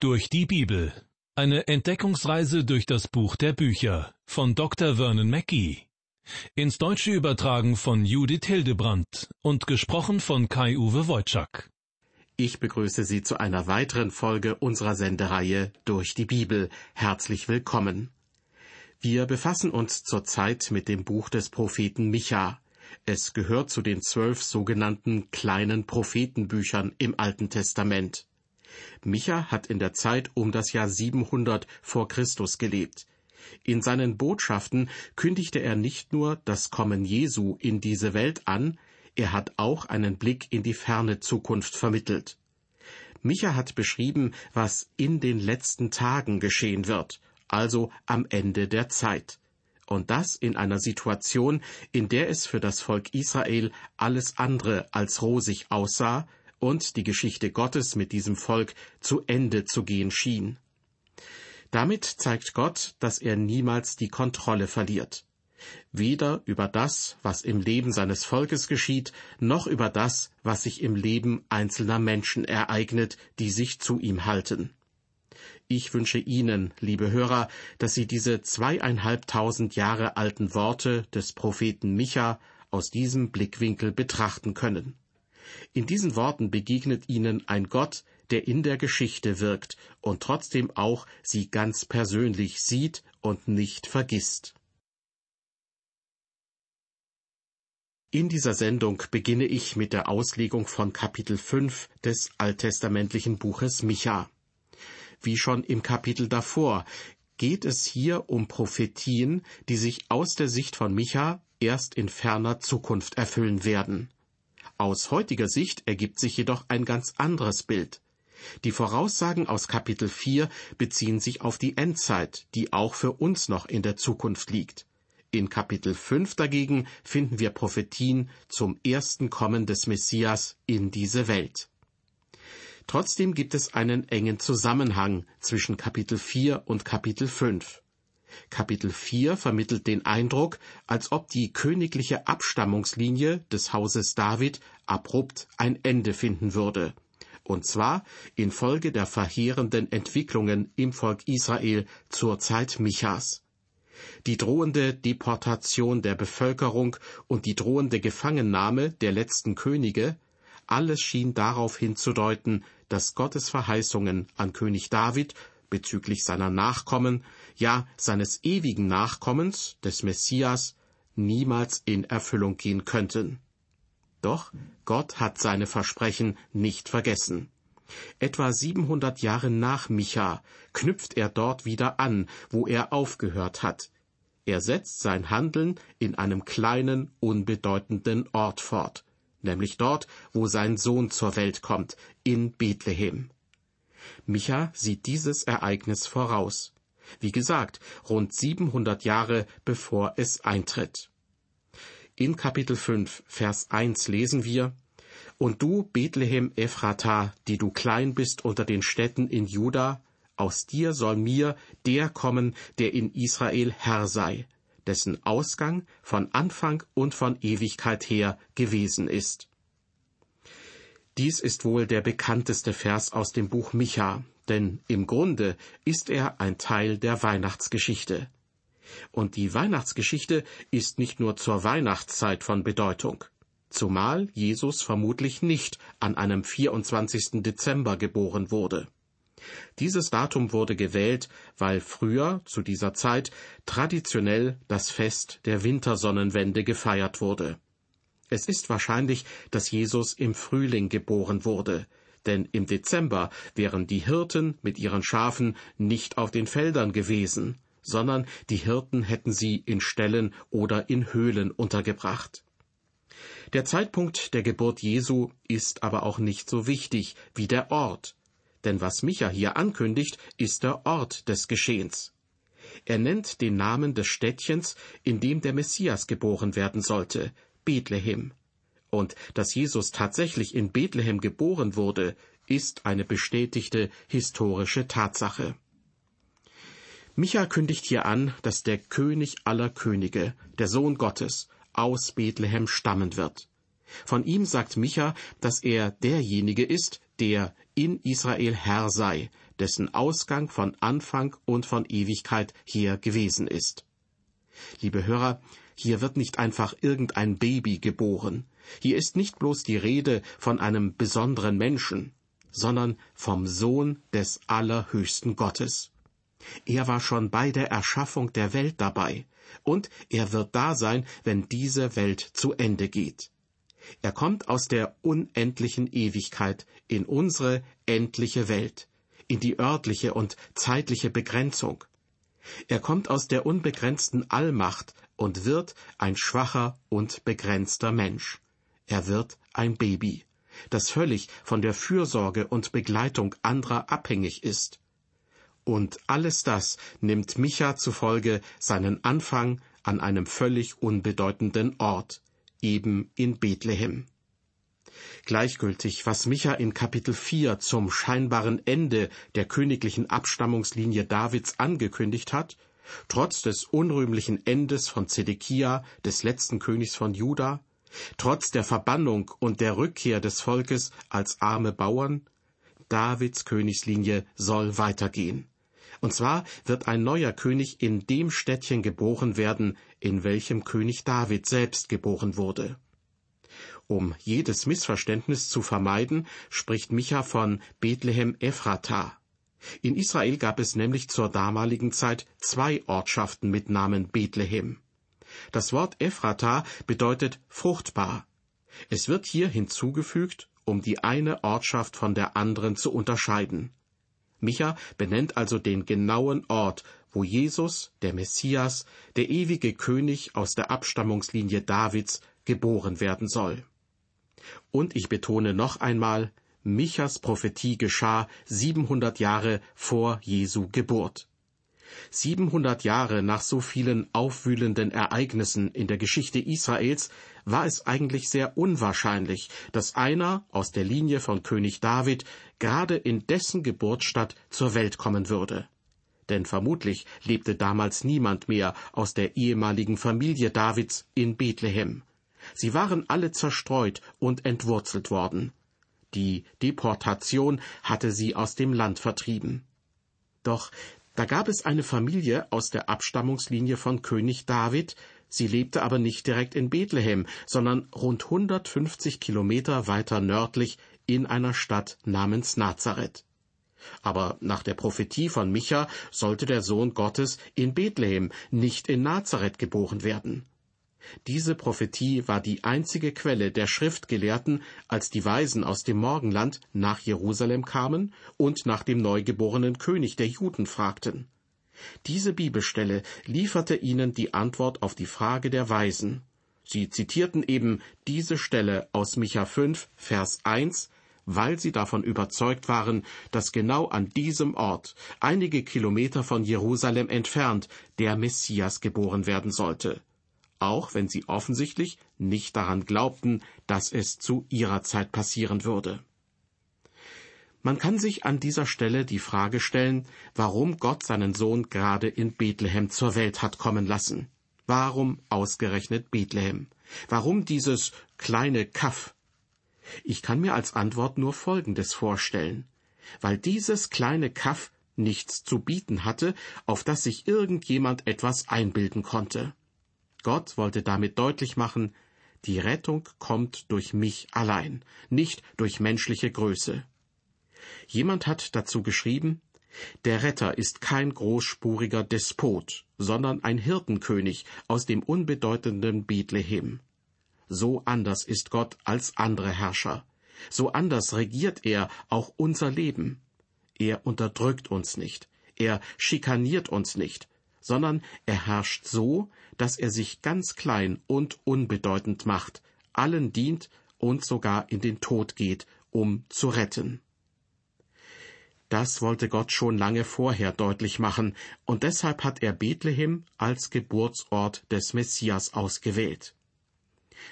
Durch die Bibel. Eine Entdeckungsreise durch das Buch der Bücher von Dr. Vernon Mackey. Ins Deutsche übertragen von Judith Hildebrandt und gesprochen von Kai-Uwe Wojczak. Ich begrüße Sie zu einer weiteren Folge unserer Sendereihe Durch die Bibel. Herzlich willkommen. Wir befassen uns zurzeit mit dem Buch des Propheten Micha. Es gehört zu den zwölf sogenannten kleinen Prophetenbüchern im Alten Testament. Micha hat in der Zeit um das Jahr 700 vor Christus gelebt. In seinen Botschaften kündigte er nicht nur das Kommen Jesu in diese Welt an, er hat auch einen Blick in die ferne Zukunft vermittelt. Micha hat beschrieben, was in den letzten Tagen geschehen wird, also am Ende der Zeit. Und das in einer Situation, in der es für das Volk Israel alles andere als rosig aussah und die Geschichte Gottes mit diesem Volk zu Ende zu gehen schien. Damit zeigt Gott, dass er niemals die Kontrolle verliert. Weder über das, was im Leben seines Volkes geschieht, noch über das, was sich im Leben einzelner Menschen ereignet, die sich zu ihm halten. Ich wünsche Ihnen, liebe Hörer, dass Sie diese zweieinhalbtausend Jahre alten Worte des Propheten Micha aus diesem Blickwinkel betrachten können. In diesen Worten begegnet ihnen ein Gott, der in der Geschichte wirkt und trotzdem auch sie ganz persönlich sieht und nicht vergisst. In dieser Sendung beginne ich mit der Auslegung von Kapitel 5 des alttestamentlichen Buches Micha. Wie schon im Kapitel davor geht es hier um Prophetien, die sich aus der Sicht von Micha erst in ferner Zukunft erfüllen werden. Aus heutiger Sicht ergibt sich jedoch ein ganz anderes Bild. Die Voraussagen aus Kapitel 4 beziehen sich auf die Endzeit, die auch für uns noch in der Zukunft liegt. In Kapitel 5 dagegen finden wir Prophetien zum ersten Kommen des Messias in diese Welt. Trotzdem gibt es einen engen Zusammenhang zwischen Kapitel 4 und Kapitel 5. Kapitel 4 vermittelt den Eindruck, als ob die königliche Abstammungslinie des Hauses David abrupt ein Ende finden würde. Und zwar infolge der verheerenden Entwicklungen im Volk Israel zur Zeit Michas. Die drohende Deportation der Bevölkerung und die drohende Gefangennahme der letzten Könige, alles schien darauf hinzudeuten, dass Gottes Verheißungen an König David bezüglich seiner Nachkommen, ja seines ewigen Nachkommens, des Messias, niemals in Erfüllung gehen könnten. Doch Gott hat seine Versprechen nicht vergessen. Etwa 700 Jahre nach Micha knüpft er dort wieder an, wo er aufgehört hat. Er setzt sein Handeln in einem kleinen, unbedeutenden Ort fort, nämlich dort, wo sein Sohn zur Welt kommt, in Bethlehem. Micha sieht dieses Ereignis voraus. Wie gesagt, rund 700 Jahre bevor es eintritt. In Kapitel 5, Vers 1 lesen wir, Und du, Bethlehem Ephrata, die du klein bist unter den Städten in Juda, aus dir soll mir der kommen, der in Israel Herr sei, dessen Ausgang von Anfang und von Ewigkeit her gewesen ist. Dies ist wohl der bekannteste Vers aus dem Buch Micha, denn im Grunde ist er ein Teil der Weihnachtsgeschichte. Und die Weihnachtsgeschichte ist nicht nur zur Weihnachtszeit von Bedeutung, zumal Jesus vermutlich nicht an einem 24. Dezember geboren wurde. Dieses Datum wurde gewählt, weil früher, zu dieser Zeit, traditionell das Fest der Wintersonnenwende gefeiert wurde. Es ist wahrscheinlich, dass Jesus im Frühling geboren wurde, denn im Dezember wären die Hirten mit ihren Schafen nicht auf den Feldern gewesen, sondern die Hirten hätten sie in Ställen oder in Höhlen untergebracht. Der Zeitpunkt der Geburt Jesu ist aber auch nicht so wichtig wie der Ort, denn was Micha hier ankündigt, ist der Ort des Geschehens. Er nennt den Namen des Städtchens, in dem der Messias geboren werden sollte, Bethlehem. Und dass Jesus tatsächlich in Bethlehem geboren wurde, ist eine bestätigte historische Tatsache. Micha kündigt hier an, dass der König aller Könige, der Sohn Gottes, aus Bethlehem stammen wird. Von ihm sagt Micha, dass er derjenige ist, der in Israel Herr sei, dessen Ausgang von Anfang und von Ewigkeit her gewesen ist. Liebe Hörer, hier wird nicht einfach irgendein Baby geboren. Hier ist nicht bloß die Rede von einem besonderen Menschen, sondern vom Sohn des allerhöchsten Gottes. Er war schon bei der Erschaffung der Welt dabei, und er wird da sein, wenn diese Welt zu Ende geht. Er kommt aus der unendlichen Ewigkeit in unsere endliche Welt, in die örtliche und zeitliche Begrenzung. Er kommt aus der unbegrenzten Allmacht und wird ein schwacher und begrenzter Mensch. Er wird ein Baby, das völlig von der Fürsorge und Begleitung anderer abhängig ist. Und alles das nimmt Micha zufolge seinen Anfang an einem völlig unbedeutenden Ort, eben in Bethlehem. Gleichgültig, was Micha in Kapitel 4 zum scheinbaren Ende der königlichen Abstammungslinie Davids angekündigt hat, trotz des unrühmlichen Endes von Zedekia, des letzten Königs von Juda, trotz der Verbannung und der Rückkehr des Volkes als arme Bauern, Davids Königslinie soll weitergehen. Und zwar wird ein neuer König in dem Städtchen geboren werden, in welchem König David selbst geboren wurde. Um jedes Missverständnis zu vermeiden, spricht Micha von Bethlehem Ephrata. In Israel gab es nämlich zur damaligen Zeit zwei Ortschaften mit Namen Bethlehem. Das Wort Ephrata bedeutet fruchtbar. Es wird hier hinzugefügt, um die eine Ortschaft von der anderen zu unterscheiden. Micha benennt also den genauen Ort, wo Jesus, der Messias, der ewige König aus der Abstammungslinie Davids, geboren werden soll. Und ich betone noch einmal, Michas Prophetie geschah 700 Jahre vor Jesu Geburt. 700 Jahre nach so vielen aufwühlenden Ereignissen in der Geschichte Israels war es eigentlich sehr unwahrscheinlich, dass einer aus der Linie von König David gerade in dessen Geburtsstadt zur Welt kommen würde. Denn vermutlich lebte damals niemand mehr aus der ehemaligen Familie Davids in Bethlehem. Sie waren alle zerstreut und entwurzelt worden. Die Deportation hatte sie aus dem Land vertrieben. Doch da gab es eine Familie aus der Abstammungslinie von König David, sie lebte aber nicht direkt in Bethlehem, sondern rund 150 Kilometer weiter nördlich in einer Stadt namens Nazareth. Aber nach der Prophetie von Micha sollte der Sohn Gottes in Bethlehem, nicht in Nazareth geboren werden. Diese Prophetie war die einzige Quelle der Schriftgelehrten, als die Weisen aus dem Morgenland nach Jerusalem kamen und nach dem neugeborenen König der Juden fragten. Diese Bibelstelle lieferte ihnen die Antwort auf die Frage der Weisen. Sie zitierten eben diese Stelle aus Micha 5, Vers 1, weil sie davon überzeugt waren, dass genau an diesem Ort, einige Kilometer von Jerusalem entfernt, der Messias geboren werden sollte auch wenn sie offensichtlich nicht daran glaubten, dass es zu ihrer Zeit passieren würde. Man kann sich an dieser Stelle die Frage stellen, warum Gott seinen Sohn gerade in Bethlehem zur Welt hat kommen lassen. Warum ausgerechnet Bethlehem? Warum dieses kleine Kaff? Ich kann mir als Antwort nur Folgendes vorstellen. Weil dieses kleine Kaff nichts zu bieten hatte, auf das sich irgendjemand etwas einbilden konnte. Gott wollte damit deutlich machen, die Rettung kommt durch mich allein, nicht durch menschliche Größe. Jemand hat dazu geschrieben, der Retter ist kein großspuriger Despot, sondern ein Hirtenkönig aus dem unbedeutenden Bethlehem. So anders ist Gott als andere Herrscher. So anders regiert er auch unser Leben. Er unterdrückt uns nicht. Er schikaniert uns nicht, sondern er herrscht so, dass er sich ganz klein und unbedeutend macht, allen dient und sogar in den Tod geht, um zu retten. Das wollte Gott schon lange vorher deutlich machen, und deshalb hat er Bethlehem als Geburtsort des Messias ausgewählt.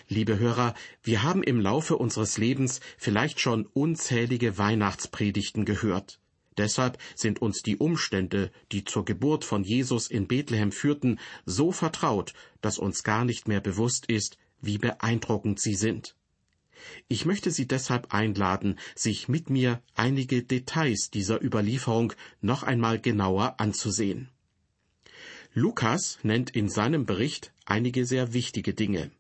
Liebe Hörer, wir haben im Laufe unseres Lebens vielleicht schon unzählige Weihnachtspredigten gehört. Deshalb sind uns die Umstände, die zur Geburt von Jesus in Bethlehem führten, so vertraut, dass uns gar nicht mehr bewusst ist, wie beeindruckend sie sind. Ich möchte Sie deshalb einladen, sich mit mir einige Details dieser Überlieferung noch einmal genauer anzusehen. Lukas nennt in seinem Bericht einige sehr wichtige Dinge.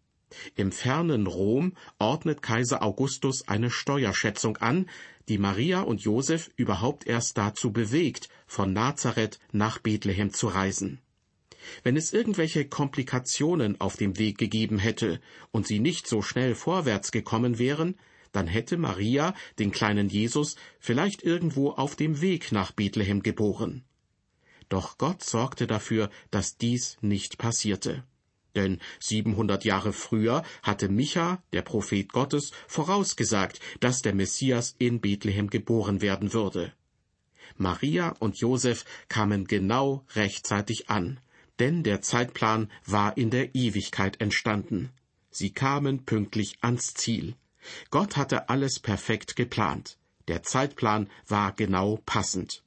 Im fernen Rom ordnet Kaiser Augustus eine Steuerschätzung an, die Maria und Josef überhaupt erst dazu bewegt, von Nazareth nach Bethlehem zu reisen. Wenn es irgendwelche Komplikationen auf dem Weg gegeben hätte und sie nicht so schnell vorwärts gekommen wären, dann hätte Maria den kleinen Jesus vielleicht irgendwo auf dem Weg nach Bethlehem geboren. Doch Gott sorgte dafür, dass dies nicht passierte. Denn 700 Jahre früher hatte Micha, der Prophet Gottes, vorausgesagt, dass der Messias in Bethlehem geboren werden würde. Maria und Josef kamen genau rechtzeitig an, denn der Zeitplan war in der Ewigkeit entstanden. Sie kamen pünktlich ans Ziel. Gott hatte alles perfekt geplant. Der Zeitplan war genau passend.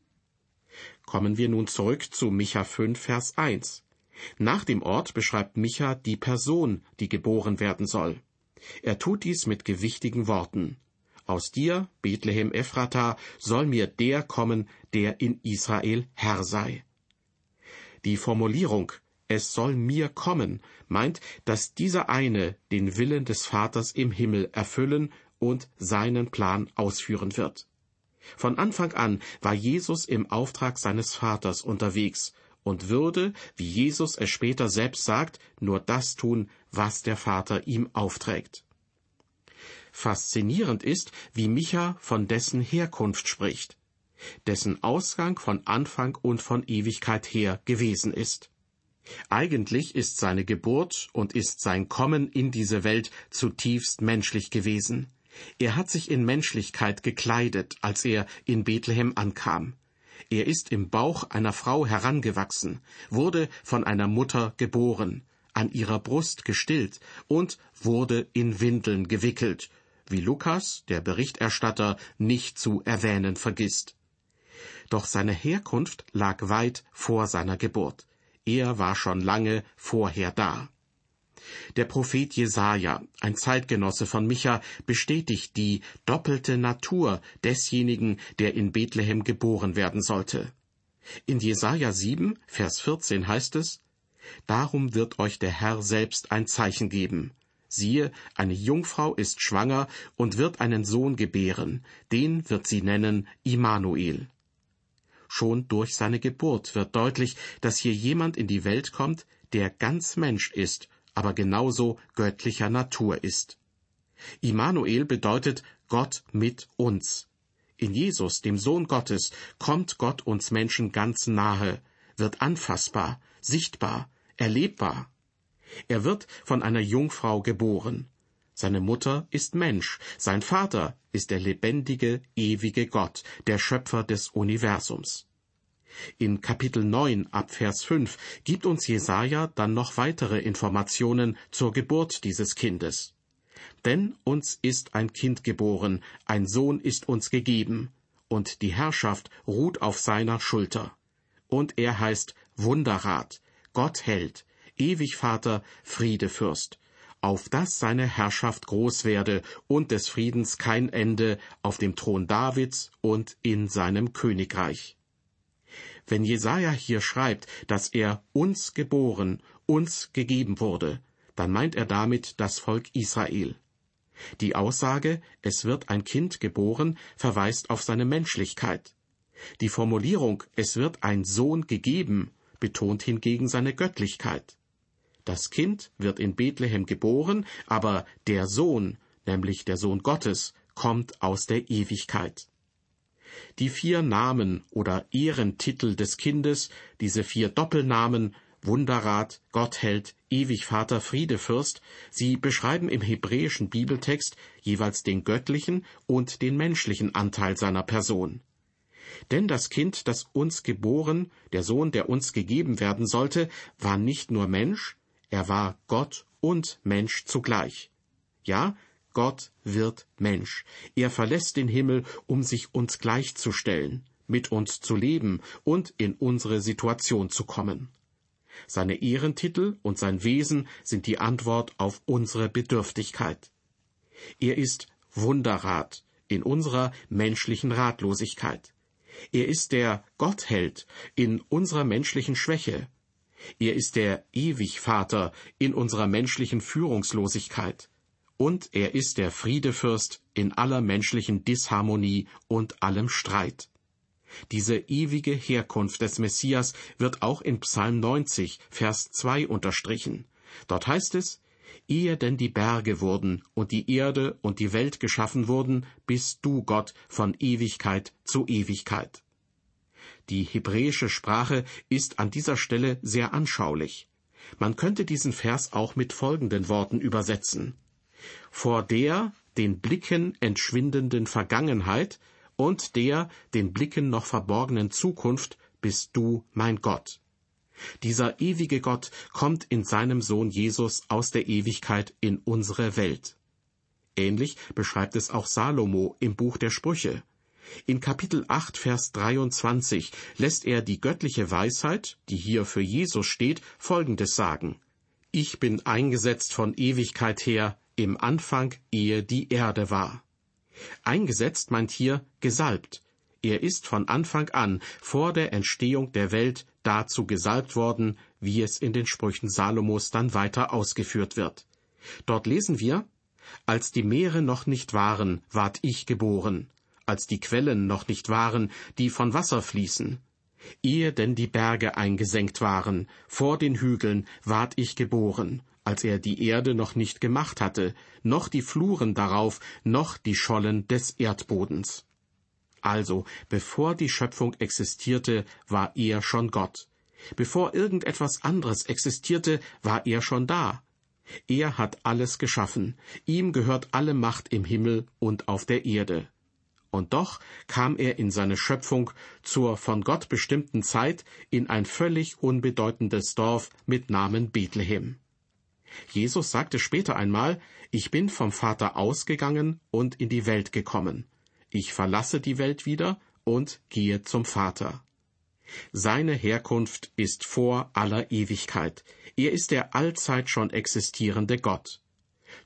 Kommen wir nun zurück zu Micha 5, Vers 1. Nach dem Ort beschreibt Micha die Person, die geboren werden soll. Er tut dies mit gewichtigen Worten. Aus dir, Bethlehem Ephrata, soll mir der kommen, der in Israel Herr sei. Die Formulierung es soll mir kommen meint, dass dieser eine den Willen des Vaters im Himmel erfüllen und seinen Plan ausführen wird. Von Anfang an war Jesus im Auftrag seines Vaters unterwegs und würde, wie Jesus es später selbst sagt, nur das tun, was der Vater ihm aufträgt. Faszinierend ist, wie Micha von dessen Herkunft spricht dessen Ausgang von Anfang und von Ewigkeit her gewesen ist. Eigentlich ist seine Geburt und ist sein Kommen in diese Welt zutiefst menschlich gewesen. Er hat sich in Menschlichkeit gekleidet, als er in Bethlehem ankam. Er ist im Bauch einer Frau herangewachsen, wurde von einer Mutter geboren, an ihrer Brust gestillt und wurde in Windeln gewickelt, wie Lukas, der Berichterstatter, nicht zu erwähnen vergisst. Doch seine Herkunft lag weit vor seiner Geburt. Er war schon lange vorher da. Der Prophet Jesaja, ein Zeitgenosse von Micha, bestätigt die doppelte Natur desjenigen, der in Bethlehem geboren werden sollte. In Jesaja 7, Vers 14 heißt es, Darum wird euch der Herr selbst ein Zeichen geben. Siehe, eine Jungfrau ist schwanger und wird einen Sohn gebären, den wird sie nennen Immanuel. Schon durch seine Geburt wird deutlich, dass hier jemand in die Welt kommt, der ganz Mensch ist, aber genauso göttlicher Natur ist. Immanuel bedeutet Gott mit uns. In Jesus, dem Sohn Gottes, kommt Gott uns Menschen ganz nahe, wird anfassbar, sichtbar, erlebbar. Er wird von einer Jungfrau geboren. Seine Mutter ist Mensch, sein Vater ist der lebendige, ewige Gott, der Schöpfer des Universums. In Kapitel 9 ab Vers 5 gibt uns Jesaja dann noch weitere Informationen zur Geburt dieses Kindes. Denn uns ist ein Kind geboren, ein Sohn ist uns gegeben, und die Herrschaft ruht auf seiner Schulter. Und er heißt Wunderrat, Gott Held, ewig Vater, Friedefürst, auf dass seine Herrschaft groß werde und des Friedens kein Ende auf dem Thron Davids und in seinem Königreich. Wenn Jesaja hier schreibt, dass er uns geboren, uns gegeben wurde, dann meint er damit das Volk Israel. Die Aussage, es wird ein Kind geboren, verweist auf seine Menschlichkeit. Die Formulierung, es wird ein Sohn gegeben, betont hingegen seine Göttlichkeit. Das Kind wird in Bethlehem geboren, aber der Sohn, nämlich der Sohn Gottes, kommt aus der Ewigkeit. Die vier Namen oder Ehrentitel des Kindes, diese vier Doppelnamen Wunderrat, Gottheld, Ewig Vater, Friedefürst, sie beschreiben im hebräischen Bibeltext jeweils den göttlichen und den menschlichen Anteil seiner Person. Denn das Kind, das uns geboren, der Sohn, der uns gegeben werden sollte, war nicht nur Mensch, er war Gott und Mensch zugleich. Ja, Gott wird Mensch. Er verlässt den Himmel, um sich uns gleichzustellen, mit uns zu leben und in unsere Situation zu kommen. Seine Ehrentitel und sein Wesen sind die Antwort auf unsere Bedürftigkeit. Er ist Wunderrat in unserer menschlichen Ratlosigkeit. Er ist der Gottheld in unserer menschlichen Schwäche. Er ist der Ewigvater in unserer menschlichen Führungslosigkeit. Und er ist der Friedefürst in aller menschlichen Disharmonie und allem Streit. Diese ewige Herkunft des Messias wird auch in Psalm 90, Vers 2 unterstrichen. Dort heißt es, Ehe denn die Berge wurden und die Erde und die Welt geschaffen wurden, bist du Gott von Ewigkeit zu Ewigkeit. Die hebräische Sprache ist an dieser Stelle sehr anschaulich. Man könnte diesen Vers auch mit folgenden Worten übersetzen. Vor der den Blicken entschwindenden Vergangenheit und der den Blicken noch verborgenen Zukunft bist du mein Gott. Dieser ewige Gott kommt in seinem Sohn Jesus aus der Ewigkeit in unsere Welt. Ähnlich beschreibt es auch Salomo im Buch der Sprüche. In Kapitel 8, Vers 23 lässt er die göttliche Weisheit, die hier für Jesus steht, Folgendes sagen. Ich bin eingesetzt von Ewigkeit her, im Anfang, ehe die Erde war. Eingesetzt meint hier gesalbt. Er ist von Anfang an, vor der Entstehung der Welt, dazu gesalbt worden, wie es in den Sprüchen Salomos dann weiter ausgeführt wird. Dort lesen wir, als die Meere noch nicht waren, ward ich geboren, als die Quellen noch nicht waren, die von Wasser fließen. Ehe denn die Berge eingesenkt waren, vor den Hügeln ward ich geboren, als er die Erde noch nicht gemacht hatte, noch die Fluren darauf, noch die Schollen des Erdbodens. Also, bevor die Schöpfung existierte, war er schon Gott. Bevor irgendetwas anderes existierte, war er schon da. Er hat alles geschaffen, ihm gehört alle Macht im Himmel und auf der Erde. Und doch kam er in seine Schöpfung zur von Gott bestimmten Zeit in ein völlig unbedeutendes Dorf mit Namen Bethlehem. Jesus sagte später einmal, ich bin vom Vater ausgegangen und in die Welt gekommen. Ich verlasse die Welt wieder und gehe zum Vater. Seine Herkunft ist vor aller Ewigkeit. Er ist der allzeit schon existierende Gott.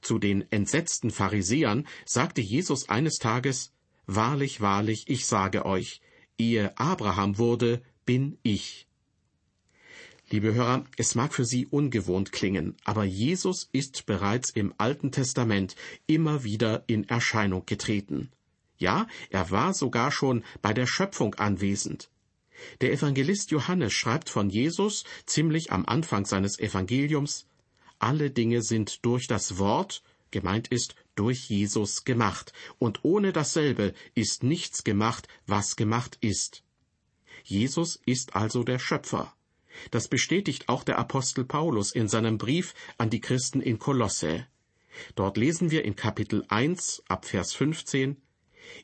Zu den entsetzten Pharisäern sagte Jesus eines Tages, Wahrlich, wahrlich, ich sage euch, ehe Abraham wurde, bin ich. Liebe Hörer, es mag für Sie ungewohnt klingen, aber Jesus ist bereits im Alten Testament immer wieder in Erscheinung getreten. Ja, er war sogar schon bei der Schöpfung anwesend. Der Evangelist Johannes schreibt von Jesus ziemlich am Anfang seines Evangeliums Alle Dinge sind durch das Wort, gemeint ist durch Jesus gemacht, und ohne dasselbe ist nichts gemacht, was gemacht ist. Jesus ist also der Schöpfer. Das bestätigt auch der Apostel Paulus in seinem Brief an die Christen in Kolosse. Dort lesen wir in Kapitel 1 ab Vers 15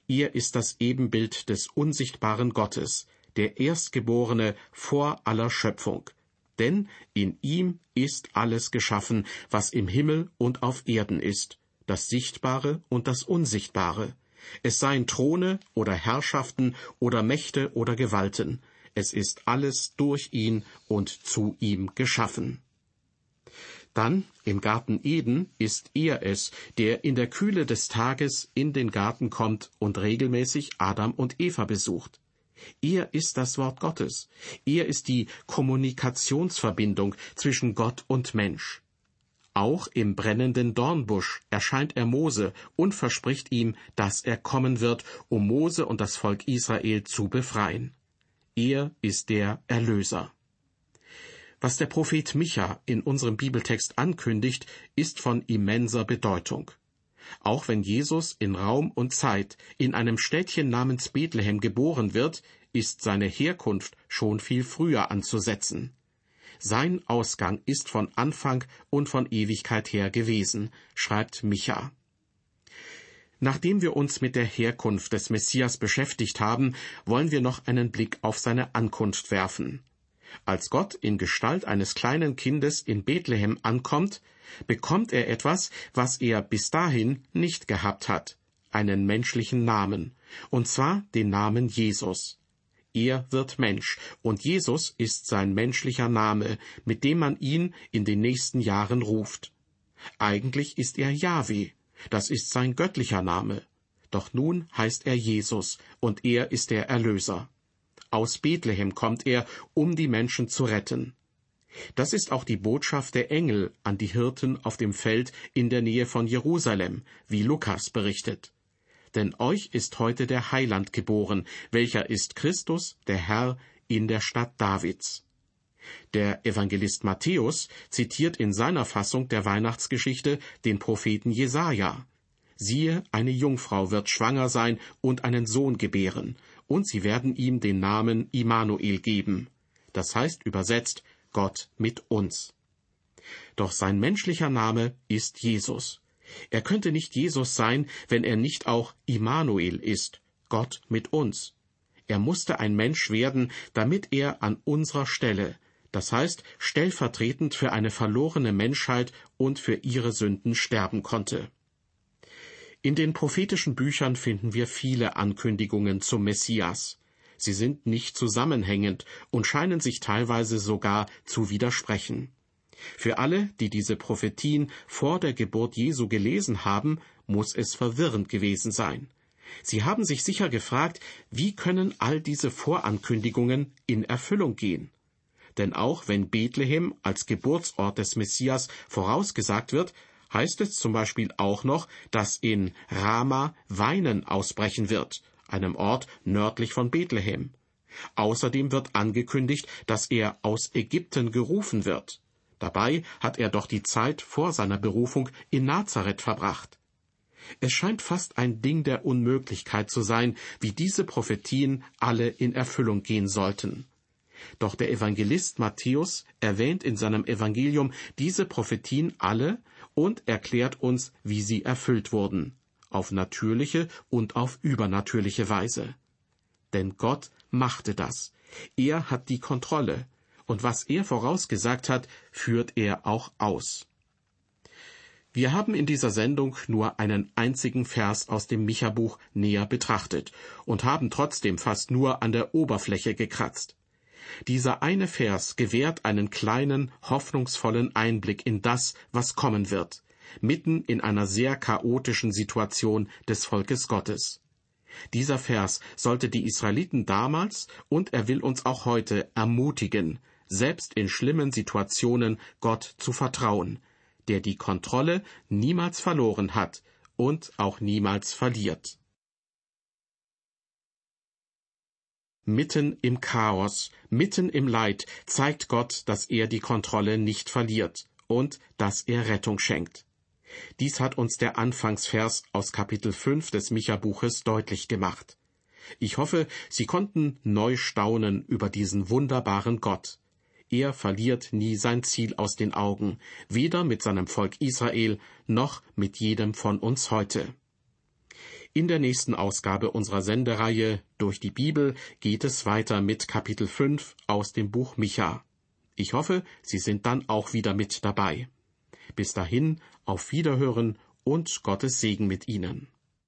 Ihr ist das Ebenbild des unsichtbaren Gottes, der Erstgeborene vor aller Schöpfung. Denn in ihm ist alles geschaffen, was im Himmel und auf Erden ist, das Sichtbare und das Unsichtbare. Es seien Throne oder Herrschaften oder Mächte oder Gewalten. Es ist alles durch ihn und zu ihm geschaffen. Dann im Garten Eden ist er es, der in der Kühle des Tages in den Garten kommt und regelmäßig Adam und Eva besucht. Er ist das Wort Gottes. Er ist die Kommunikationsverbindung zwischen Gott und Mensch. Auch im brennenden Dornbusch erscheint er Mose und verspricht ihm, dass er kommen wird, um Mose und das Volk Israel zu befreien. Er ist der Erlöser. Was der Prophet Micha in unserem Bibeltext ankündigt, ist von immenser Bedeutung. Auch wenn Jesus in Raum und Zeit in einem Städtchen namens Bethlehem geboren wird, ist seine Herkunft schon viel früher anzusetzen. Sein Ausgang ist von Anfang und von Ewigkeit her gewesen, schreibt Micha. Nachdem wir uns mit der Herkunft des Messias beschäftigt haben, wollen wir noch einen Blick auf seine Ankunft werfen. Als Gott in Gestalt eines kleinen Kindes in Bethlehem ankommt, bekommt er etwas, was er bis dahin nicht gehabt hat, einen menschlichen Namen, und zwar den Namen Jesus. Er wird Mensch, und Jesus ist sein menschlicher Name, mit dem man ihn in den nächsten Jahren ruft. Eigentlich ist er Yahweh, Das ist sein göttlicher Name. Doch nun heißt er Jesus, und er ist der Erlöser. Aus Bethlehem kommt er, um die Menschen zu retten. Das ist auch die Botschaft der Engel an die Hirten auf dem Feld in der Nähe von Jerusalem, wie Lukas berichtet. Denn euch ist heute der Heiland geboren, welcher ist Christus, der Herr, in der Stadt Davids. Der Evangelist Matthäus zitiert in seiner Fassung der Weihnachtsgeschichte den Propheten Jesaja. Siehe, eine Jungfrau wird schwanger sein und einen Sohn gebären, und sie werden ihm den Namen Immanuel geben. Das heißt übersetzt Gott mit uns. Doch sein menschlicher Name ist Jesus. Er könnte nicht Jesus sein, wenn er nicht auch Immanuel ist, Gott mit uns. Er musste ein Mensch werden, damit er an unserer Stelle, das heißt stellvertretend für eine verlorene Menschheit und für ihre Sünden sterben konnte. In den prophetischen Büchern finden wir viele Ankündigungen zum Messias. Sie sind nicht zusammenhängend und scheinen sich teilweise sogar zu widersprechen. Für alle, die diese Prophetien vor der Geburt Jesu gelesen haben, muss es verwirrend gewesen sein. Sie haben sich sicher gefragt, wie können all diese Vorankündigungen in Erfüllung gehen? Denn auch wenn Bethlehem als Geburtsort des Messias vorausgesagt wird, heißt es zum Beispiel auch noch, dass in Rama Weinen ausbrechen wird, einem Ort nördlich von Bethlehem. Außerdem wird angekündigt, dass er aus Ägypten gerufen wird. Dabei hat er doch die Zeit vor seiner Berufung in Nazareth verbracht. Es scheint fast ein Ding der Unmöglichkeit zu sein, wie diese Prophetien alle in Erfüllung gehen sollten. Doch der Evangelist Matthäus erwähnt in seinem Evangelium diese Prophetien alle und erklärt uns, wie sie erfüllt wurden, auf natürliche und auf übernatürliche Weise. Denn Gott machte das. Er hat die Kontrolle, und was er vorausgesagt hat, führt er auch aus. Wir haben in dieser Sendung nur einen einzigen Vers aus dem Micha-Buch näher betrachtet und haben trotzdem fast nur an der Oberfläche gekratzt. Dieser eine Vers gewährt einen kleinen, hoffnungsvollen Einblick in das, was kommen wird, mitten in einer sehr chaotischen Situation des Volkes Gottes. Dieser Vers sollte die Israeliten damals und er will uns auch heute ermutigen, selbst in schlimmen Situationen Gott zu vertrauen, der die Kontrolle niemals verloren hat und auch niemals verliert. Mitten im Chaos, mitten im Leid zeigt Gott, dass er die Kontrolle nicht verliert und dass er Rettung schenkt. Dies hat uns der Anfangsvers aus Kapitel 5 des Micha-Buches deutlich gemacht. Ich hoffe, Sie konnten neu staunen über diesen wunderbaren Gott. Er verliert nie sein Ziel aus den Augen, weder mit seinem Volk Israel noch mit jedem von uns heute. In der nächsten Ausgabe unserer Sendereihe Durch die Bibel geht es weiter mit Kapitel 5 aus dem Buch Micha. Ich hoffe, Sie sind dann auch wieder mit dabei. Bis dahin, auf Wiederhören und Gottes Segen mit Ihnen.